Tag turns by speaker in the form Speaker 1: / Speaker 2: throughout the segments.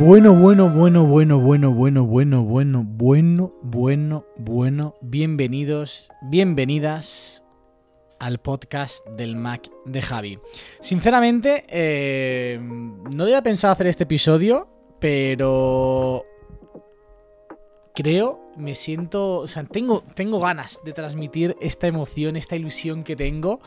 Speaker 1: Bueno, bueno, bueno, bueno, bueno, bueno, bueno, bueno, bueno, bueno, bueno. Bienvenidos, bienvenidas al podcast del Mac de Javi. Sinceramente, eh, no había pensado hacer este episodio, pero creo, me siento, o sea, tengo, tengo ganas de transmitir esta emoción, esta ilusión que tengo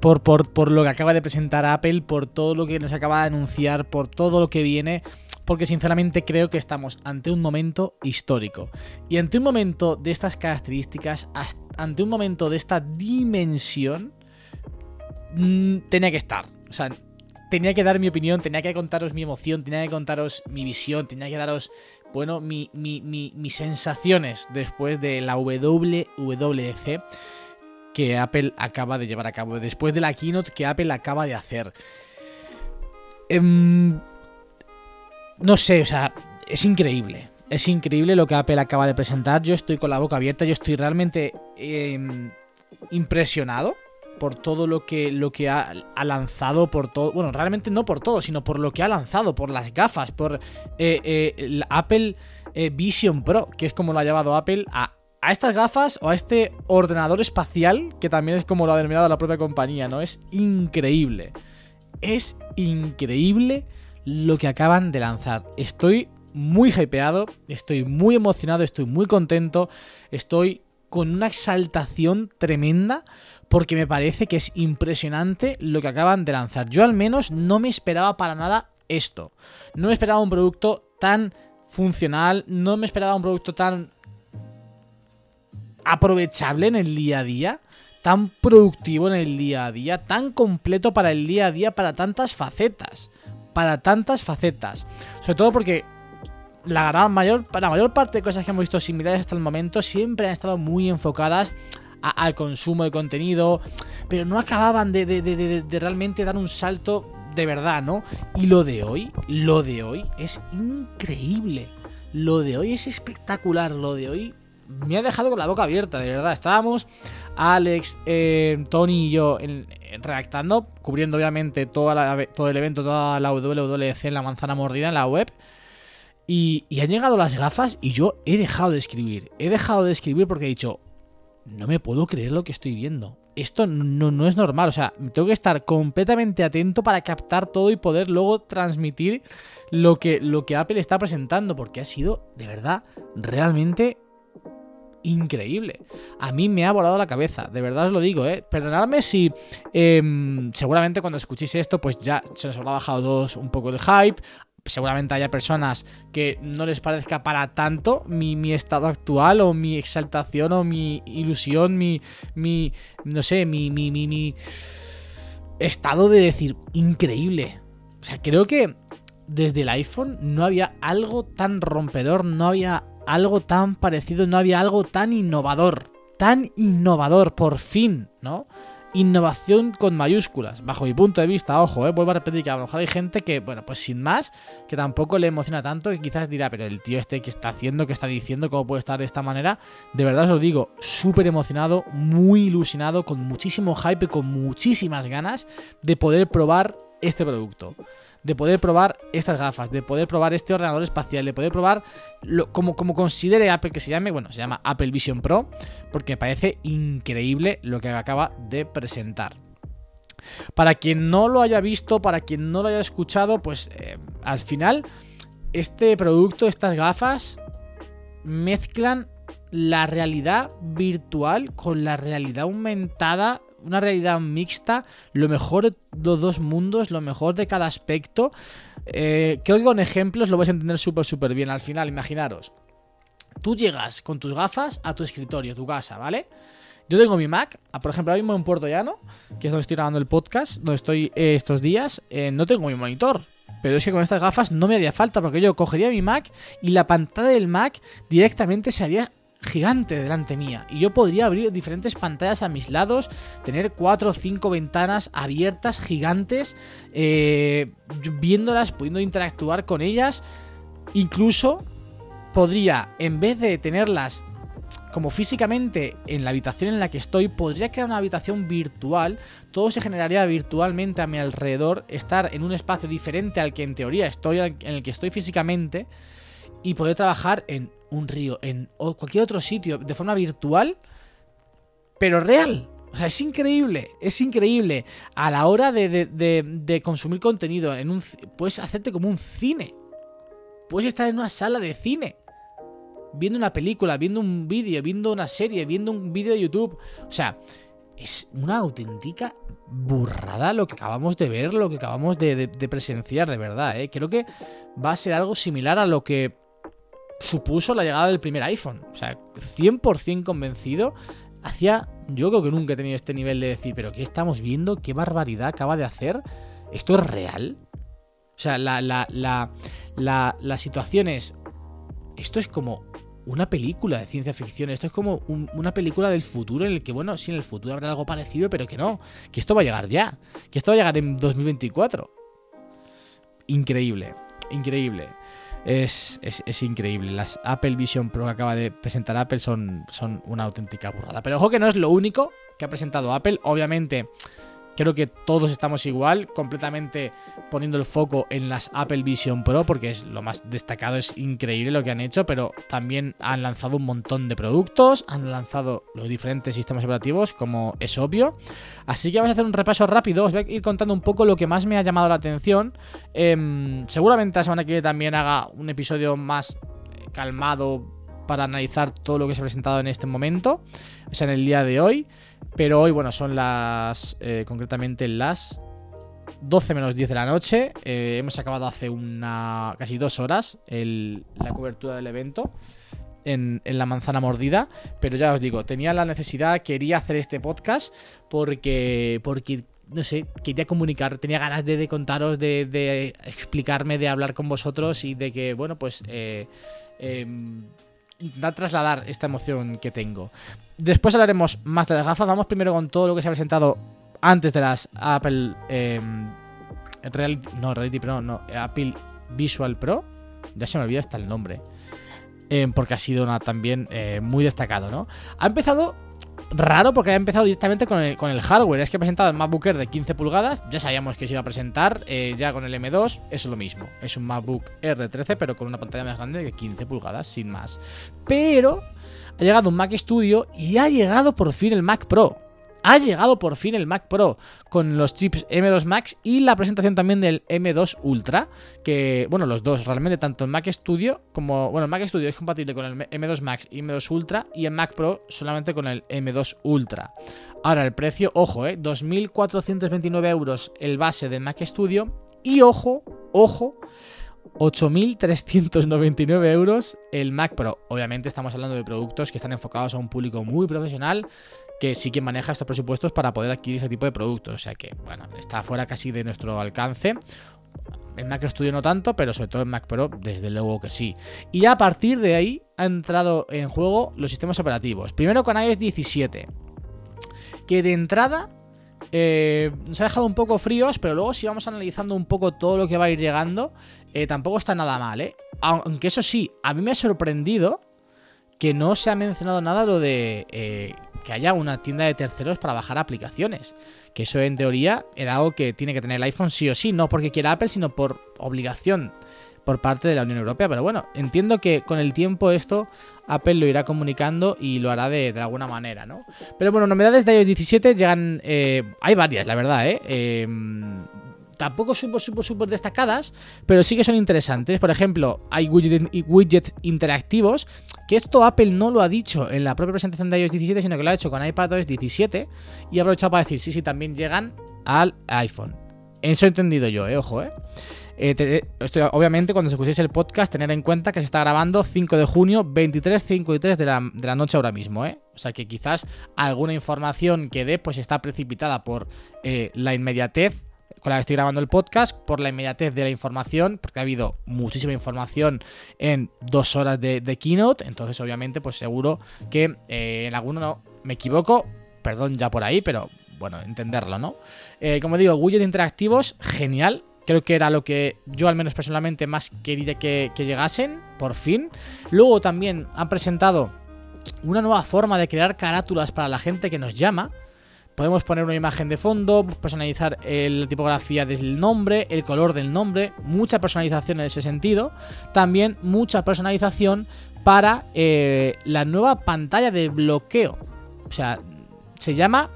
Speaker 1: por, por, por lo que acaba de presentar Apple, por todo lo que nos acaba de anunciar, por todo lo que viene, porque sinceramente creo que estamos ante un momento histórico. Y ante un momento de estas características, as- ante un momento de esta dimensión, mm, tenía que estar. O sea, tenía que dar mi opinión, tenía que contaros mi emoción, tenía que contaros mi visión, tenía que daros, bueno, mi- mis sensaciones después de la WWDC que Apple acaba de llevar a cabo, después de la keynote que Apple acaba de hacer. Em, no sé, o sea, es increíble. Es increíble lo que Apple acaba de presentar. Yo estoy con la boca abierta, yo estoy realmente em, impresionado por todo lo que, lo que ha, lanzado, por todo, bueno, realmente no por todo, sino por lo que ha lanzado, por las gafas, por eh, eh, el Apple eh, Vision Pro, que es como lo ha llevado Apple a, a estas gafas o a este ordenador espacial, que también es como lo ha denominado la propia compañía, ¿no? Es increíble. Es increíble lo que acaban de lanzar. Estoy muy hypeado, estoy muy emocionado, estoy muy contento, estoy con una exaltación tremenda porque me parece que es impresionante lo que acaban de lanzar. Yo al menos no me esperaba para nada esto. No me esperaba un producto tan funcional, no me esperaba un producto tan aprovechable en el día a día, tan productivo en el día a día, tan completo para el día a día, para tantas facetas. Para tantas facetas. Sobre todo porque la mayor, la mayor parte de cosas que hemos visto similares hasta el momento siempre han estado muy enfocadas al consumo de contenido, pero no acababan de, realmente dar un salto de verdad, ¿no? Y lo de hoy, lo de hoy es increíble. Lo de hoy es espectacular, lo de hoy me ha dejado con la boca abierta, de verdad. Estábamos Alex, eh, Tony y yo en redactando, cubriendo obviamente todo el evento, toda la WWDC en la manzana mordida en la web. Y, han llegado las gafas y yo he dejado de escribir. He dejado de escribir porque he dicho, no me puedo creer lo que estoy viendo. Esto no, no es normal. O sea, tengo que estar completamente atento para captar todo y poder luego transmitir lo que Apple está presentando. Porque ha sido, de verdad, realmente increíble. A mí me ha volado la cabeza, de verdad os lo digo, ¿eh? Perdonadme si em, seguramente cuando escuchéis esto, pues ya se os habrá bajado todos un poco el hype. Seguramente haya personas que no les parezca para tanto mi, mi estado actual o mi exaltación o mi ilusión, mi, mi no sé, mi, mi, mi, mi estado de decir increíble. O sea, creo que desde el iPhone no había algo tan rompedor, no había algo tan parecido, no había algo tan innovador. Tan innovador, por fin, ¿no? Innovación con mayúsculas, bajo mi punto de vista, ojo, ¿eh? vuelvo a repetir que a lo mejor hay gente que, bueno, pues sin más, que tampoco le emociona tanto, que quizás dirá, pero el tío este que está haciendo, que está diciendo, cómo puede estar de esta manera, de verdad os lo digo, súper emocionado, muy ilusionado, con muchísimo hype, con muchísimas ganas de poder probar este producto de poder probar estas gafas, de poder probar este ordenador espacial, de poder probar lo, como, como considere Apple que se llame, bueno, se llama Apple Vision Pro, porque me parece increíble lo que acaba de presentar. Para quien no lo haya visto, para quien no lo haya escuchado, pues eh, al final este producto, estas gafas, mezclan la realidad virtual con la realidad aumentada una realidad mixta, lo mejor de los dos mundos, lo mejor de cada aspecto. Eh, creo que con ejemplos lo vais a entender súper, súper bien. Al final, imaginaros. tú llegas con tus gafas a tu escritorio, tu casa, ¿vale? Yo tengo mi Mac, por ejemplo, ahora mismo en Puerto Llano, que es donde estoy grabando el podcast, donde estoy eh, estos días, eh, no tengo mi monitor. Pero es que con estas gafas no me haría falta, porque yo cogería mi Mac y la pantalla del Mac directamente se haría gigante delante mía. Y yo podría abrir diferentes pantallas a mis lados, tener cuatro o cinco ventanas abiertas, gigantes, eh, viéndolas, pudiendo interactuar con ellas. Incluso podría, en vez de tenerlas como físicamente en la habitación en la que estoy, podría crear una habitación virtual. Todo se generaría virtualmente a mi alrededor, estar en un espacio diferente al que en teoría estoy, en el que estoy físicamente, y poder trabajar en un río, en cualquier otro sitio, de forma virtual, pero real. O sea, es increíble, es increíble. A la hora de, de- consumir contenido, en un, puedes hacerte como un cine. Puedes estar en una sala de cine viendo una película, viendo un vídeo, viendo una serie, viendo un vídeo de YouTube. O sea, es una auténtica burrada lo que acabamos de ver, lo que acabamos de presenciar, de verdad. ¿eh? Creo que va a ser algo similar a lo que supuso la llegada del primer iPhone. O sea, 100% convencido. Hacía, yo creo que nunca he tenido este nivel de decir, pero ¿qué estamos viendo? ¿Qué barbaridad acaba de hacer? ¿Esto es real? O sea, la, la, situación es, esto es como una película de ciencia ficción. Esto es como un- una película del futuro en el que, bueno, sí, en el futuro habrá algo parecido, pero que no. Que esto va a llegar ya. Que esto va a llegar en 2024. Increíble. Increíble. Es, es- increíble. Las Apple Vision Pro que acaba de presentar Apple son, son una auténtica burrada. Pero ojo que no es lo único que ha presentado Apple. Obviamente, creo que todos estamos igual, completamente poniendo el foco en las Apple Vision Pro, porque es lo más destacado, es increíble lo que han hecho, pero también han lanzado un montón de productos, han lanzado los diferentes sistemas operativos, como es obvio. Así que vamos a hacer un repaso rápido, os voy a ir contando un poco lo que más me ha llamado la atención. Em, seguramente la semana que viene también haga un episodio más calmado para analizar todo lo que se ha presentado en este momento, o sea, en el día de hoy. Pero hoy, bueno, son las. eh, concretamente las 12 menos 10 de la noche. Eh, hemos acabado hace una. casi dos horas el- la cobertura del evento. En, en la manzana mordida. Pero ya os digo, tenía la necesidad, quería hacer este podcast. Porque. porque. No sé, quería comunicar, tenía ganas de, contaros, de, de explicarme, de hablar con vosotros y de que, bueno, pues eh, em, intentar trasladar esta emoción que tengo. Después hablaremos más de las gafas. Vamos primero con todo lo que se ha presentado antes de las Apple em, Reality, no, Reality Pro, no, Apple Visual Pro. Ya se me olvida hasta el nombre. Em, porque ha sido una, también eh, muy destacado, ¿no? Ha empezado raro porque ha empezado directamente con el, con el hardware. Es que ha presentado el MacBook Air de 15 pulgadas. Ya sabíamos que se iba a presentar. eh, ya con el M2 eso es lo mismo. Es un MacBook Air de 13, pero con una pantalla más grande de 15 pulgadas, sin más. Pero ha llegado un Mac Studio y ha llegado por fin el Mac Pro. Ha llegado por fin el Mac Pro con los chips M2 Max y la presentación también del M2 Ultra, que bueno, los dos realmente tanto el Mac Studio como bueno, el Mac Studio es compatible con el M2 Max y M2 Ultra y el Mac Pro solamente con el M2 Ultra. Ahora el precio, ojo, eh, 2.429 euros el base del Mac Studio y ojo, ojo, 8.399 euros el Mac Pro. Obviamente estamos hablando de productos que están enfocados a un público muy profesional que sí que maneja estos presupuestos para poder adquirir ese tipo de productos. O sea que, bueno, está fuera casi de nuestro alcance. El Mac Studio no tanto, pero sobre todo el Mac Pro, desde luego que sí. Y a partir de ahí ha entrado en juego los sistemas operativos. Primero con iOS 17, que de entrada eh, nos ha dejado un poco fríos, pero luego si vamos analizando un poco todo lo que va a ir llegando, eh, tampoco está nada mal, ¿eh? Aunque eso sí, a mí me ha sorprendido que no se ha mencionado nada lo de eh, que haya una tienda de terceros para bajar aplicaciones. Que eso en teoría era algo que tiene que tener el iPhone sí o sí, no porque quiera Apple, sino por obligación por parte de la Unión Europea. Pero bueno, entiendo que con el tiempo esto Apple lo irá comunicando y lo hará de, alguna manera, ¿no? Pero bueno, novedades de iOS 17 llegan... eh, hay varias, la verdad, ¿eh? Eh, tampoco súper, súper, súper destacadas, pero sí que son interesantes. Por ejemplo, hay widget, widget interactivos, que esto Apple no lo ha dicho en la propia presentación de iOS 17, sino que lo ha hecho con iPadOS 17 y ha aprovechado para decir, sí, sí, también llegan al iPhone. Eso he entendido yo, eh, ojo, eh. Eh, te- esto, obviamente, cuando escuchéis el podcast, tener en cuenta que se está grabando 5 de junio, 23.53 de la, de la noche ahora mismo, ¿eh? O sea que quizás alguna información que dé, pues está precipitada por eh, la inmediatez con la que estoy grabando el podcast, por la inmediatez de la información, porque ha habido muchísima información en dos horas de, keynote, entonces obviamente pues seguro que eh, en alguno no me equivoco, perdón ya por ahí, pero bueno, entenderlo, ¿no? Eh, como digo, widgets interactivos, genial. Creo que era lo que yo al menos personalmente más quería que, que llegasen, por fin. Luego también han presentado una nueva forma de crear carátulas para la gente que nos llama. Podemos poner una imagen de fondo, personalizar la tipografía del nombre, el color del nombre, mucha personalización en ese sentido. También mucha personalización para eh, la nueva pantalla de bloqueo. O sea, se llama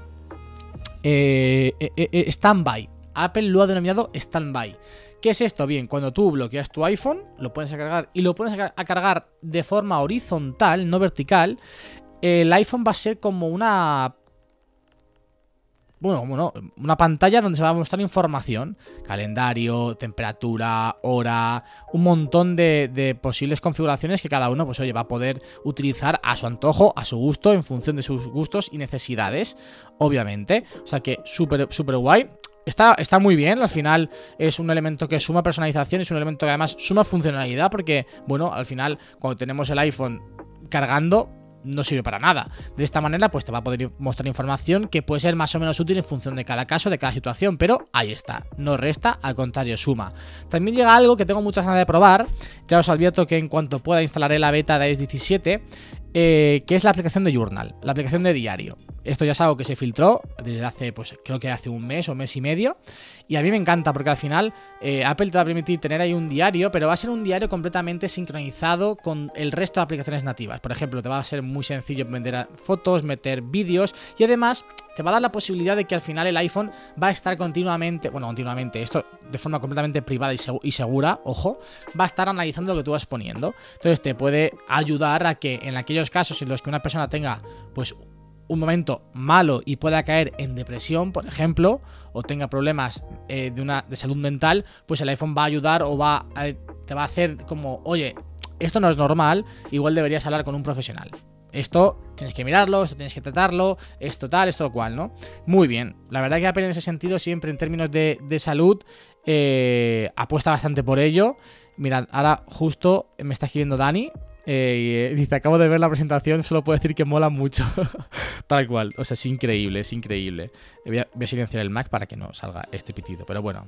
Speaker 1: eh, eh, eh, Standby. Apple lo ha denominado Standby. ¿Qué es esto? Bien, cuando tú bloqueas tu iPhone, lo pones a cargar y lo pones a cargar de forma horizontal, no vertical, el iPhone va a ser como una bueno, como no, una pantalla donde se va a mostrar información, calendario, temperatura, hora, un montón de, de posibles configuraciones que cada uno, pues oye, va a poder utilizar a su antojo, a su gusto, en función de sus gustos y necesidades, obviamente. O sea que súper, súper guay. Está, está muy bien, al final es un elemento que suma personalización, es un elemento que además suma funcionalidad, porque, bueno, al final cuando tenemos el iPhone cargando, no sirve para nada. De esta manera, pues te va a poder mostrar información que puede ser más o menos útil en función de cada caso, de cada situación, pero ahí está, no resta, al contrario, suma. También llega algo que tengo muchas ganas de probar, ya os advierto que en cuanto pueda instalaré la beta de iOS 17, eh, que es la aplicación de Journal, la aplicación de diario. Esto ya es algo que se filtró desde hace, pues creo que hace un mes o mes y medio. Y a mí me encanta porque al final eh, Apple te va a permitir tener ahí un diario, pero va a ser un diario completamente sincronizado con el resto de aplicaciones nativas. Por ejemplo, te va a ser muy sencillo meter fotos, meter vídeos y además te va a dar la posibilidad de que al final el iPhone va a estar continuamente, bueno, continuamente, esto de forma completamente privada y, segu- y segura, ojo, va a estar analizando lo que tú vas poniendo. Entonces te puede ayudar a que en aquellos casos en los que una persona tenga pues un momento malo y pueda caer en depresión, por ejemplo, o tenga problemas eh, de, una, de salud mental, pues el iPhone va a ayudar o va a- te va a hacer como, oye, esto no es normal, igual deberías hablar con un profesional. Esto tienes que mirarlo, esto tienes que tratarlo, esto tal, esto cual, ¿no? Muy bien. La verdad que Apple en ese sentido, siempre en términos de, de salud, eh, apuesta bastante por ello. Mirad, ahora justo me está escribiendo Dani. eh, y dice, acabo de ver la presentación, solo puedo decir que mola mucho. Tal cual. O sea, es increíble, es increíble. Voy a, voy a silenciar el Mac para que no salga este pitido. Pero bueno.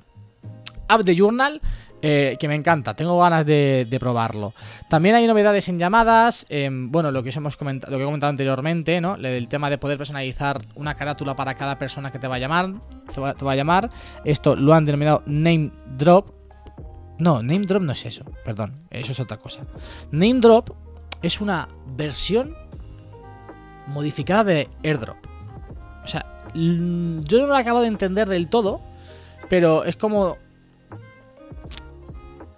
Speaker 1: App de Journal, eh, que me encanta, tengo ganas de, probarlo. También hay novedades en llamadas, em, bueno, lo que, os hemos comentado, lo que he comentado anteriormente, ¿no? El tema de poder personalizar una carátula para cada persona que te va a llamar, te va, te va a llamar. Esto lo han denominado Name Drop. No, Name Drop no es eso, perdón, eso es otra cosa. Name Drop es una versión modificada de AirDrop. O sea, yo no lo acabo de entender del todo, pero es como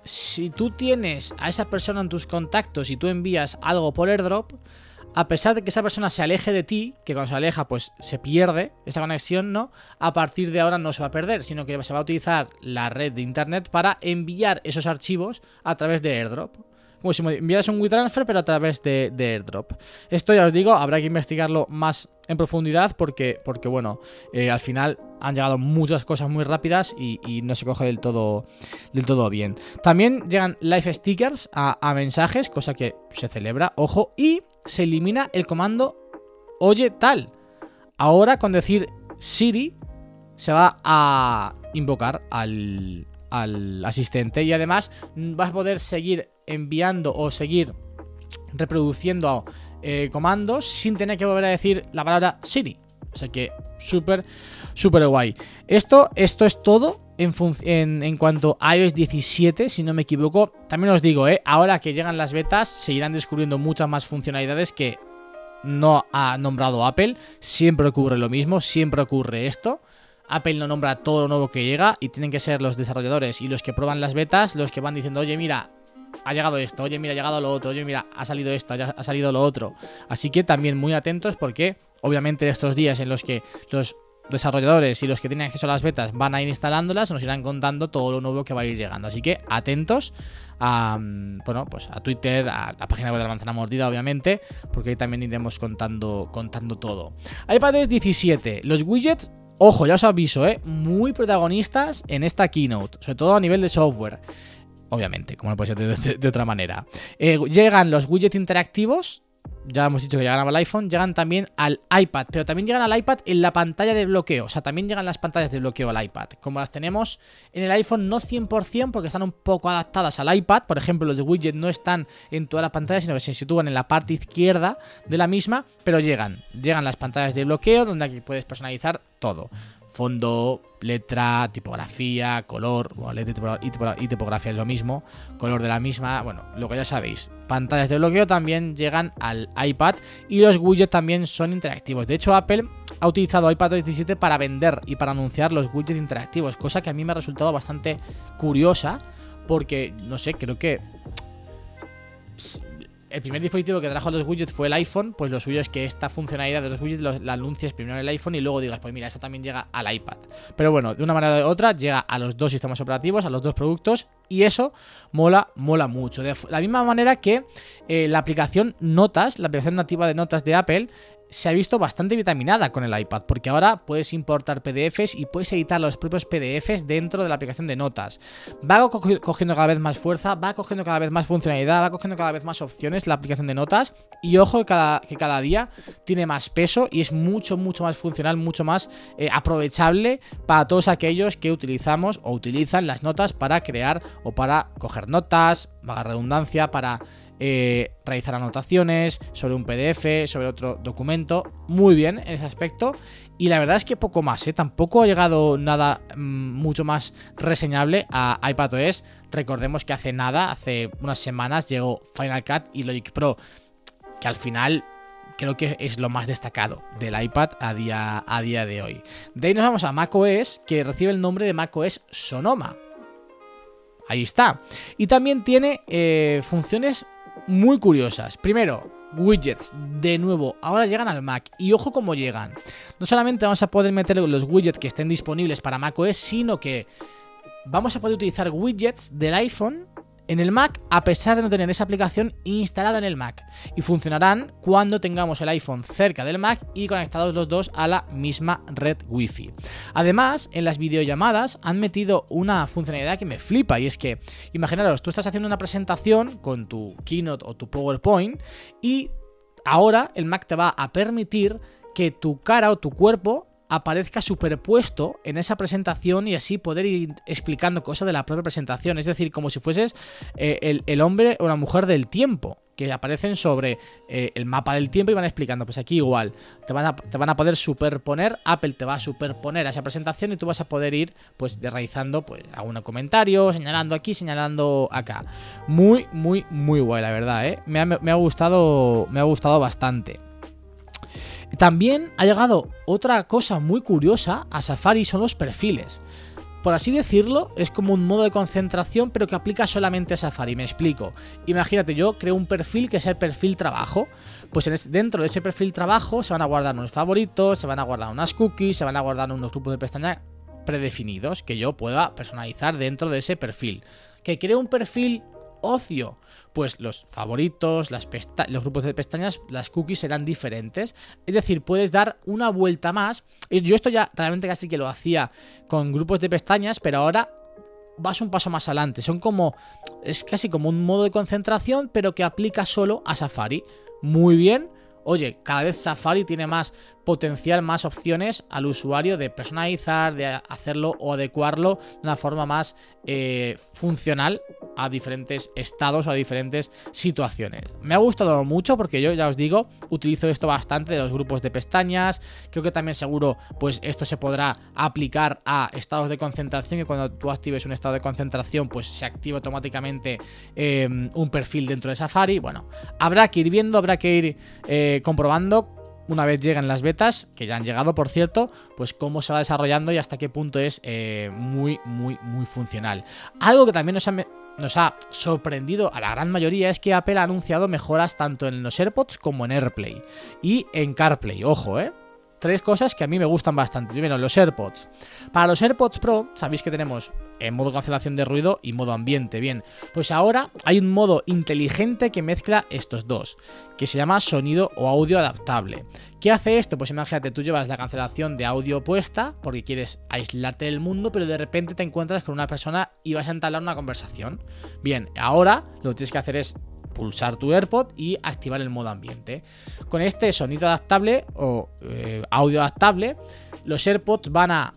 Speaker 1: si tú tienes a esa persona en tus contactos y tú envías algo por airdrop, a pesar de que esa persona se aleje de ti, que cuando se aleja pues se pierde esa conexión, ¿no? A partir de ahora no se va a perder, sino que se va a utilizar la red de internet para enviar esos archivos a través de airdrop. Como si enviaras un WeTransfer, pero a través de, airdrop. Esto ya os digo, habrá que investigarlo más en profundidad porque, porque bueno, eh, al final han llegado muchas cosas muy rápidas y, no se coge del todo, del todo bien. También llegan live stickers a, a mensajes, cosa que se celebra, ojo, y se elimina el comando oye tal. Ahora con decir Siri se va a invocar al, al asistente y además vas a poder seguir enviando o seguir reproduciendo eh, comandos sin tener que volver a decir la palabra Siri. O sea que súper, súper guay. Esto, esto es todo en, cuanto a iOS 17, si no me equivoco. También os digo, eh, ahora que llegan las betas, se irán descubriendo muchas más funcionalidades que no ha nombrado Apple. Siempre ocurre lo mismo, siempre ocurre esto. Apple no nombra todo lo nuevo que llega y tienen que ser los desarrolladores y los que prueban las betas los que van diciendo, oye, mira, ha llegado esto, oye, mira, ha llegado lo otro, oye, mira, ha salido esto, ha salido lo otro. Así que también muy atentos porque, obviamente, en estos días en los que los desarrolladores y los que tienen acceso a las betas van a ir instalándolas, nos irán contando todo lo nuevo que va a ir llegando. Así que atentos a, mm, bueno, pues a Twitter, a la página web de la manzana mordida, obviamente, porque ahí también iremos contando, contando todo. iPadOS 17, los widgets, ojo, ya os aviso, ¿eh? muy protagonistas en esta keynote, sobre todo a nivel de software. Obviamente, como no puede ser de, otra manera. Eh, llegan los widgets interactivos, ya hemos dicho que llegan al iPhone, llegan también al iPad, pero también llegan al iPad en la pantalla de bloqueo, o sea, también llegan las pantallas de bloqueo al iPad, como las tenemos en el iPhone, no 100% porque están un poco adaptadas al iPad, por ejemplo, los de widget no están en toda la pantalla, sino que se sitúan en la parte izquierda de la misma, pero llegan, llegan las pantallas de bloqueo donde aquí puedes personalizar todo. Fondo, letra, tipografía, color, bueno, letra y tipogra- y tipogra- y tipografía es lo mismo, color de la misma, bueno, lo que ya sabéis. Pantallas de bloqueo también llegan al iPad y los widgets también son interactivos. De hecho, Apple ha utilizado iPadOS 17 para vender y para anunciar los widgets interactivos, cosa que a mí me ha resultado bastante curiosa porque, no sé, creo que s- el primer dispositivo que trajo los widgets fue el iPhone, pues lo suyo es que esta funcionalidad de los widgets la anuncies primero en el iPhone y luego digas, pues mira, esto también llega al iPad. Pero bueno, de una manera u otra llega a los dos sistemas operativos, a los dos productos y eso mola, mola mucho. De la misma manera que eh, la aplicación Notas, la aplicación nativa de Notas de Apple, se ha visto bastante vitaminada con el iPad, porque ahora puedes importar PDFs y puedes editar los propios PDFs dentro de la aplicación de notas. Va co- cogiendo cada vez más fuerza, va cogiendo cada vez más funcionalidad, va cogiendo cada vez más opciones la aplicación de notas y ojo que cada, día tiene más peso y es mucho, mucho más funcional, mucho más eh, aprovechable para todos aquellos que utilizamos o utilizan las notas para crear o para coger notas, vaga redundancia, para eh, realizar anotaciones sobre un PDF, sobre otro documento. Muy bien en ese aspecto. Y la verdad es que poco más, ¿eh? Tampoco ha llegado nada mm, mucho más reseñable a iPadOS. Recordemos que hace nada, hace unas semanas, llegó Final Cut y Logic Pro, que al final creo que es lo más destacado del iPad a día, a día de hoy. De ahí nos vamos a macOS, que recibe el nombre de macOS Sonoma. Ahí está. Y también tiene eh, funciones muy curiosas. Primero, widgets. De nuevo, ahora llegan al Mac. Y ojo cómo llegan. No solamente vamos a poder meter los widgets que estén disponibles para macOS, sino que vamos a poder utilizar widgets del iPhone en el Mac a pesar de no tener esa aplicación instalada en el Mac y funcionarán cuando tengamos el iPhone cerca del Mac y conectados los dos a la misma red Wi-Fi. Además, en las videollamadas han metido una funcionalidad que me flipa y es que, imaginaros, tú estás haciendo una presentación con tu Keynote o tu PowerPoint y ahora el Mac te va a permitir que tu cara o tu cuerpo aparezca superpuesto en esa presentación y así poder ir explicando cosas de la propia presentación. Es decir, como si fueses eh, el, hombre o la mujer del tiempo, que aparecen sobre eh, el mapa del tiempo y van explicando. Pues aquí igual, te van, a, te van a poder superponer, Apple te va a superponer a esa presentación y tú vas a poder ir pues realizando pues algún comentario, señalando aquí, señalando acá. Muy, muy, muy guay, la verdad, ¿eh? Me ha, me ha gustado, me ha gustado bastante. También ha llegado otra cosa muy curiosa a Safari, son los perfiles. Por así decirlo, es como un modo de concentración, pero que aplica solamente a Safari. Me explico. Imagínate, yo creo un perfil que es el perfil trabajo. Pues en es- dentro de ese perfil trabajo se van a guardar unos favoritos, se van a guardar unas cookies, se van a guardar unos grupos de pestaña predefinidos que yo pueda personalizar dentro de ese perfil. Que creo un perfil ocio. Pues los favoritos, los grupos de pestañas, las cookies serán diferentes. Es decir, puedes dar una vuelta más. Yo esto ya realmente casi que lo hacía con grupos de pestañas, pero ahora vas un paso más adelante. Son como. Es casi como un modo de concentración, pero que aplica solo a Safari. Muy bien. Oye, cada vez Safari tiene más potencial, más opciones al usuario de personalizar, de hacerlo o adecuarlo de una forma más eh, funcional a diferentes estados o a diferentes situaciones. Me ha gustado mucho porque yo ya os digo, utilizo esto bastante de los grupos de pestañas. Creo que también seguro, pues esto se podrá aplicar a estados de concentración. Que cuando tú actives un estado de concentración, pues se activa automáticamente eh, un perfil dentro de Safari. Bueno, habrá que ir viendo, habrá que ir eh, comprobando una vez lleguen las betas, que ya han llegado por cierto, pues cómo se va desarrollando y hasta qué punto es eh, muy, muy, muy funcional. Algo que también nos ha, nos ha sorprendido a la gran mayoría es que Apple ha anunciado mejoras tanto en los AirPods como en AirPlay y en CarPlay, ojo, ¿eh? Tres cosas que a mí me gustan bastante. Primero, los AirPods. Para los AirPods Pro, sabéis que tenemos en modo cancelación de ruido y modo ambiente. Bien, pues ahora hay un modo inteligente que mezcla estos dos, que se llama sonido o audio adaptable. ¿Qué hace esto? Pues imagínate, tú llevas la cancelación de audio puesta porque quieres aislarte del mundo, pero de repente te encuentras con una persona y vas a entablar una conversación. Bien, ahora lo que tienes que hacer es pulsar tu AirPod y activar el modo ambiente. Con este sonido adaptable o eh, audio adaptable, los AirPods van a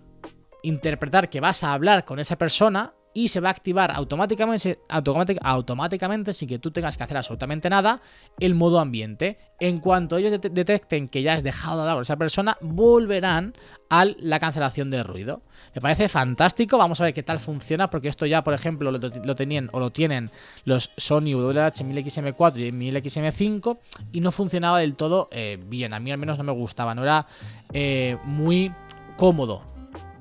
Speaker 1: interpretar que vas a hablar con esa persona y se va a activar automáticamente, automátic- automáticamente sin que tú tengas que hacer absolutamente nada el modo ambiente. En cuanto ellos det- detecten que ya has dejado de hablar con esa persona, volverán a la cancelación de ruido. Me parece fantástico, vamos a ver qué tal funciona, porque esto ya, por ejemplo, lo, lo tenían o lo tienen los Sony WH-1000XM4 y 1000XM5 y no funcionaba del todo eh, bien. A mí al menos no me gustaba, no era eh, muy cómodo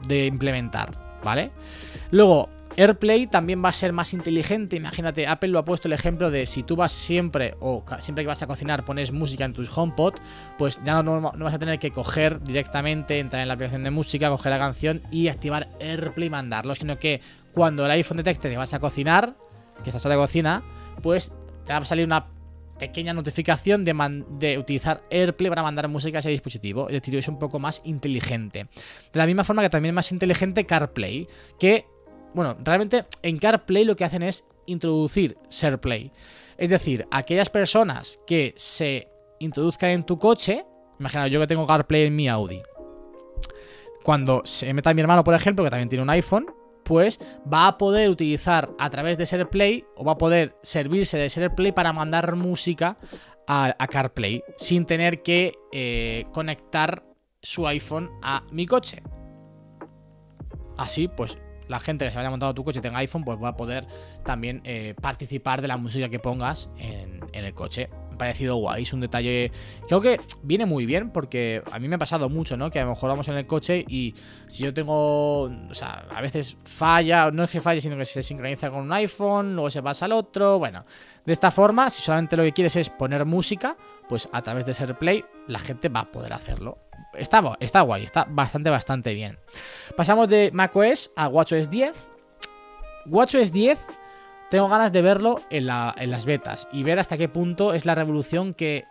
Speaker 1: de implementar, ¿vale? Luego, AirPlay también va a ser más inteligente. Imagínate, Apple lo ha puesto el ejemplo de si tú vas siempre o siempre que vas a cocinar pones música en tus HomePod, pues ya no, no- vas a tener que coger directamente, entrar en la aplicación de música, coger la canción y activar AirPlay y mandarlo, sino que cuando el iPhone detecte que vas a cocinar, que estás en la cocina, pues te va a salir una pequeña notificación de, de utilizar AirPlay para mandar música a ese dispositivo. Es decir, es un poco más inteligente. De la misma forma que también es más inteligente CarPlay, que, bueno, realmente en CarPlay lo que hacen es introducir SharePlay. Es decir, aquellas personas que se introduzcan en tu coche, imagina yo que tengo CarPlay en mi Audi. Cuando se meta mi hermano, por ejemplo, que también tiene un iPhone, pues va a poder utilizar a través de SharePlay o va a poder servirse de SharePlay para mandar música a, CarPlay sin tener que eh, conectar su iPhone a mi coche. Así, pues la gente que se vaya montando tu coche tenga iPhone, pues va a poder también eh, participar de la música que pongas en, en el coche. Me ha parecido guay, es un detalle. Creo que viene muy bien porque a mí me ha pasado mucho, ¿no? Que a lo mejor vamos en el coche y si yo tengo. O sea, a veces falla, no es que falle, sino que se sincroniza con un iPhone, luego se pasa al otro. Bueno, de esta forma, si solamente lo que quieres es poner música, pues a través de SharePlay la gente va a poder hacerlo. Está, está guay, está bastante, bastante bien. Pasamos de macOS a WatchOS 10. WatchOS 10 tengo ganas de verlo en, la- en las betas y ver hasta qué punto es la revolución que,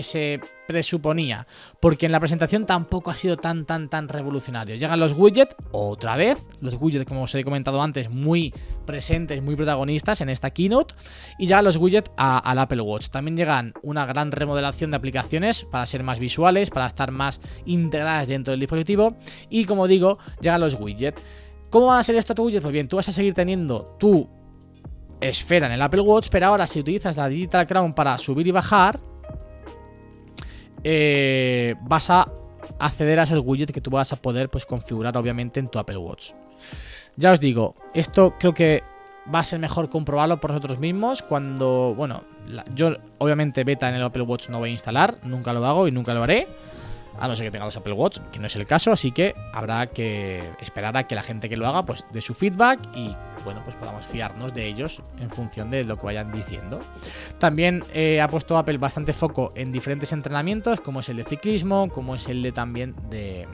Speaker 1: se presuponía. Porque en la presentación tampoco ha sido tan, tan, tan revolucionario. Llegan los widgets, otra vez. Los widgets, como os he comentado antes, muy presentes, muy protagonistas en esta keynote. Y llegan los widgets al Apple Watch. También llegan una gran remodelación de aplicaciones para ser más visuales, para estar más integradas dentro del dispositivo. Y como digo, llegan los widgets. ¿Cómo van a ser estos widgets? Pues bien, tú vas a seguir teniendo tu esfera en el Apple Watch, pero ahora si utilizas la Digital Crown para subir y bajar, eh, vas a acceder a esos widgets que tú vas a poder pues, configurar obviamente en tu Apple Watch. Ya os digo, esto creo que va a ser mejor comprobarlo por nosotros mismos cuando, bueno, yo obviamente beta en el Apple Watch no voy a instalar, nunca lo hago y nunca lo haré. A no ser que tenga dos Apple Watch, que no es el caso, así que habrá que esperar a que la gente que lo haga pues dé su feedback y bueno, pues podamos fiarnos de ellos en función de lo que vayan diciendo. También eh, ha puesto Apple bastante foco en diferentes entrenamientos, como es el de ciclismo, como es el de también de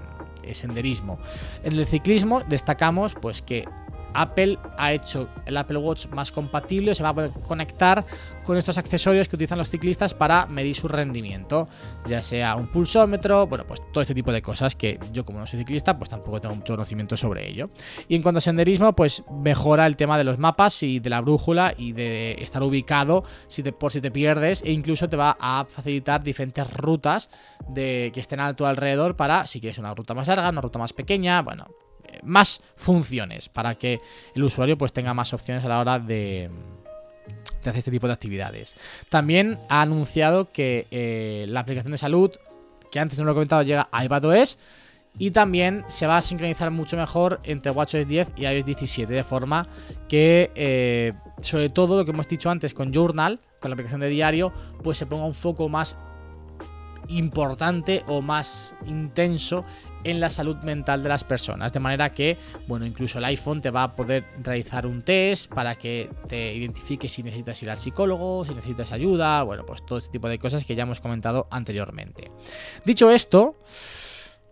Speaker 1: eh, senderismo. En el ciclismo destacamos pues que Apple ha hecho el Apple Watch más compatible, se va a poder conectar con estos accesorios que utilizan los ciclistas para medir su rendimiento, ya sea un pulsómetro, bueno, pues todo este tipo de cosas que yo como no soy ciclista, pues tampoco tengo mucho conocimiento sobre ello. Y en cuanto a senderismo, pues mejora el tema de los mapas y de la brújula y de estar ubicado si te, por si te pierdes e incluso te va a facilitar diferentes rutas de, que estén a tu alrededor para si quieres una ruta más larga, una ruta más pequeña, bueno, más funciones para que el usuario pues tenga más opciones a la hora de, hacer este tipo de actividades. También ha anunciado que eh, la aplicación de salud, que antes no lo he comentado, llega a iPadOS y también se va a sincronizar mucho mejor entre WatchOS 10 y iOS 17, de forma que, eh, sobre todo lo que hemos dicho antes con Journal, con la aplicación de diario, pues se ponga un foco más importante o más intenso en la salud mental de las personas. De manera que, bueno, incluso el iPhone te va a poder realizar un test para que te identifique si necesitas ir al psicólogo, si necesitas ayuda, bueno, pues todo este tipo de cosas que ya hemos comentado anteriormente. Dicho esto,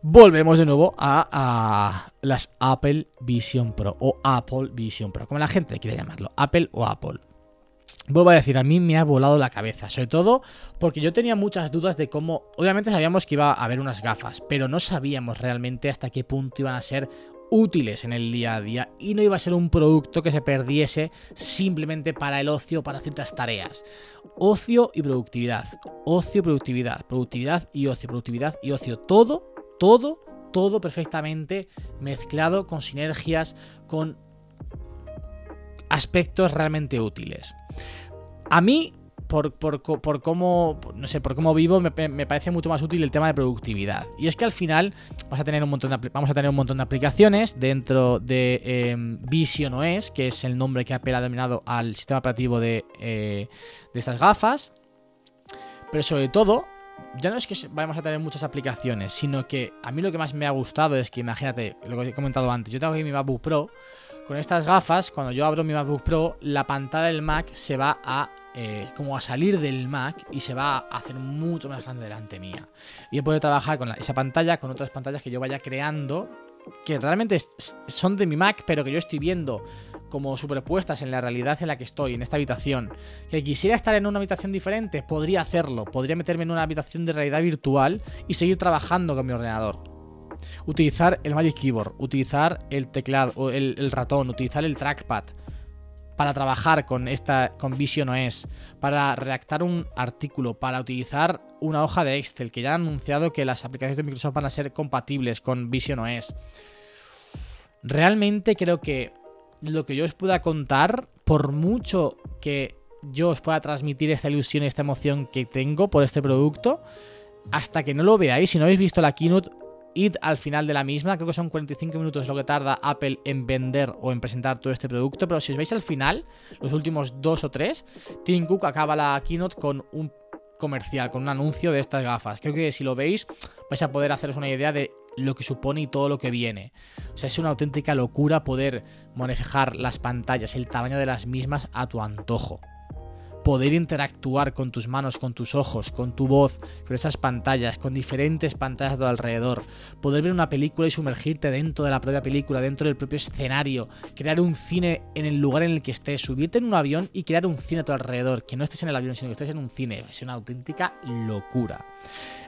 Speaker 1: volvemos de nuevo a, las Apple Vision Pro o Apple Vision Pro, como la gente quiere llamarlo, Apple o Apple. Vuelvo a decir, a mí me ha volado la cabeza, sobre todo porque yo tenía muchas dudas de cómo, obviamente sabíamos que iba a haber unas gafas, pero no sabíamos realmente hasta qué punto iban a ser útiles en el día a día y no iba a ser un producto que se perdiese simplemente para el ocio, para ciertas tareas. Ocio y productividad, ocio y productividad, productividad y ocio, productividad y ocio, todo, todo, todo perfectamente mezclado con sinergias, con aspectos realmente útiles. A mí, por, por, por cómo, no sé, por cómo vivo, me, parece mucho más útil el tema de productividad. Y es que al final vas a tener un montón vamos a tener un montón de aplicaciones dentro de eh, Vision OS, que es el nombre que Apple ha denominado al sistema operativo de, eh, de estas gafas. Pero sobre todo, ya no es que vayamos a tener muchas aplicaciones, sino que a mí lo que más me ha gustado es que, imagínate, lo que he comentado antes, yo tengo aquí mi MacBook Pro, con estas gafas, cuando yo abro mi MacBook Pro, la pantalla del Mac se va a eh, como a salir del Mac y se va a hacer mucho más grande delante mía. Y yo puedo trabajar con la- esa pantalla, con otras pantallas que yo vaya creando, que realmente son de mi Mac, pero que yo estoy viendo como superpuestas en la realidad en la que estoy, en esta habitación. Que quisiera estar en una habitación diferente, podría hacerlo. Podría meterme en una habitación de realidad virtual y seguir trabajando con mi ordenador. Utilizar el Magic Keyboard, utilizar el teclado, el, el ratón, utilizar el trackpad para trabajar con esta con Vision OS, para redactar un artículo, para utilizar una hoja de Excel, que ya han anunciado que las aplicaciones de Microsoft van a ser compatibles con Vision OS. Realmente creo que lo que yo os pueda contar, por mucho que yo os pueda transmitir esta ilusión y esta emoción que tengo por este producto, hasta que no lo veáis, si no habéis visto la keynote, id al final de la misma, creo que son 45 minutos lo que tarda Apple en vender o en presentar todo este producto, pero si os veis al final, los últimos dos o tres, Tim Cook acaba la keynote con un comercial, con un anuncio de estas gafas. Creo que si lo veis vais a poder haceros una idea de lo que supone y todo lo que viene. O sea, es una auténtica locura poder manejar las pantallas, el tamaño de las mismas a tu antojo. Poder interactuar con tus manos, con tus ojos, con tu voz, con esas pantallas, con diferentes pantallas a tu alrededor. Poder ver una película y sumergirte dentro de la propia película, dentro del propio escenario. Crear un cine en el lugar en el que estés. Subirte en un avión y crear un cine a tu alrededor. Que no estés en el avión, sino que estés en un cine. Es una auténtica locura.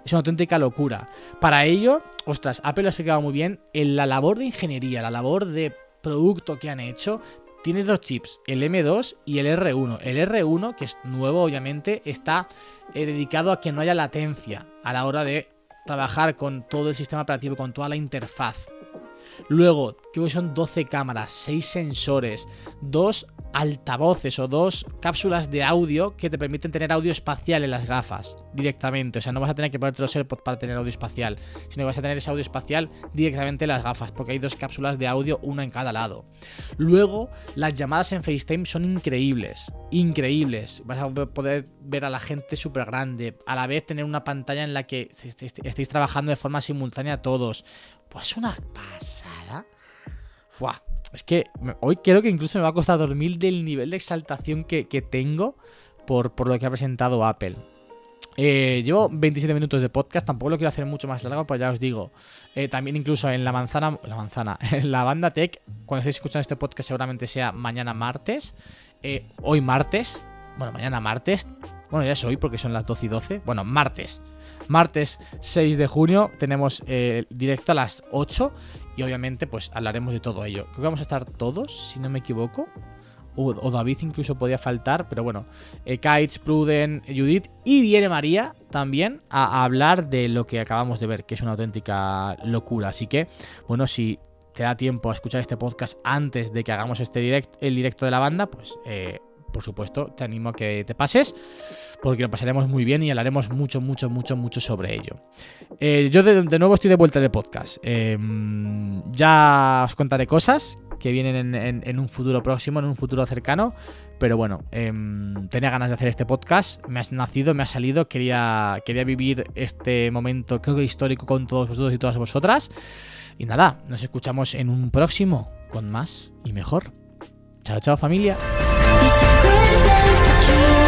Speaker 1: Es una auténtica locura. Para ello, ostras, Apple lo ha explicado muy bien. En la labor de ingeniería, la labor de producto que han hecho, tienes dos chips, el M2 y el R1. El R1, que es nuevo obviamente, está eh, dedicado a que no haya latencia a la hora de trabajar con todo el sistema operativo, con toda la interfaz. Luego, creo que son 12 cámaras, 6 sensores, dos altavoces o dos cápsulas de audio que te permiten tener audio espacial en las gafas directamente. O sea, no vas a tener que ponerte los AirPods para tener audio espacial, sino que vas a tener ese audio espacial directamente en las gafas, porque hay dos cápsulas de audio, una en cada lado. Luego, las llamadas en FaceTime son increíbles, increíbles. Vas a poder ver a la gente súper grande, a la vez tener una pantalla en la que est- est- estéis trabajando de forma simultánea todos. Pues una pasada. Fua. Es que hoy creo que incluso me va a costar dormir del nivel de exaltación que, que tengo por, por lo que ha presentado Apple. Eh, llevo 27 minutos de podcast, tampoco lo quiero hacer mucho más largo, pues ya os digo. Eh, también incluso en la manzana, la manzana, en la banda tech, cuando estéis escuchando este podcast seguramente sea mañana martes, eh, hoy martes, bueno, mañana martes, bueno, ya es hoy porque son las 12 y 12, bueno, martes, martes 6 de junio tenemos eh, directo a las 8 y obviamente pues hablaremos de todo ello. Creo que vamos a estar todos, si no me equivoco. O, David incluso podía faltar, pero bueno. Eh, Kites, Pruden, Judith y viene María también a, a hablar de lo que acabamos de ver, que es una auténtica locura. Así que, bueno, si te da tiempo a escuchar este podcast antes de que hagamos este direct, el directo de la banda, pues eh, por supuesto te animo a que te pases, porque lo pasaremos muy bien y hablaremos mucho, mucho, mucho, mucho sobre ello. Eh, yo de, nuevo estoy de vuelta de podcast. Eh, ya os contaré cosas que vienen en, un futuro próximo, en un futuro cercano. Pero bueno, em, tenía ganas de hacer este podcast. Me has nacido, me ha salido. Quería, quería vivir este momento, histórico, con todos vosotros y todas vosotras. Y nada, nos escuchamos en un próximo con más y mejor. Chao, chao familia.
Speaker 2: It's a good day for dreaming.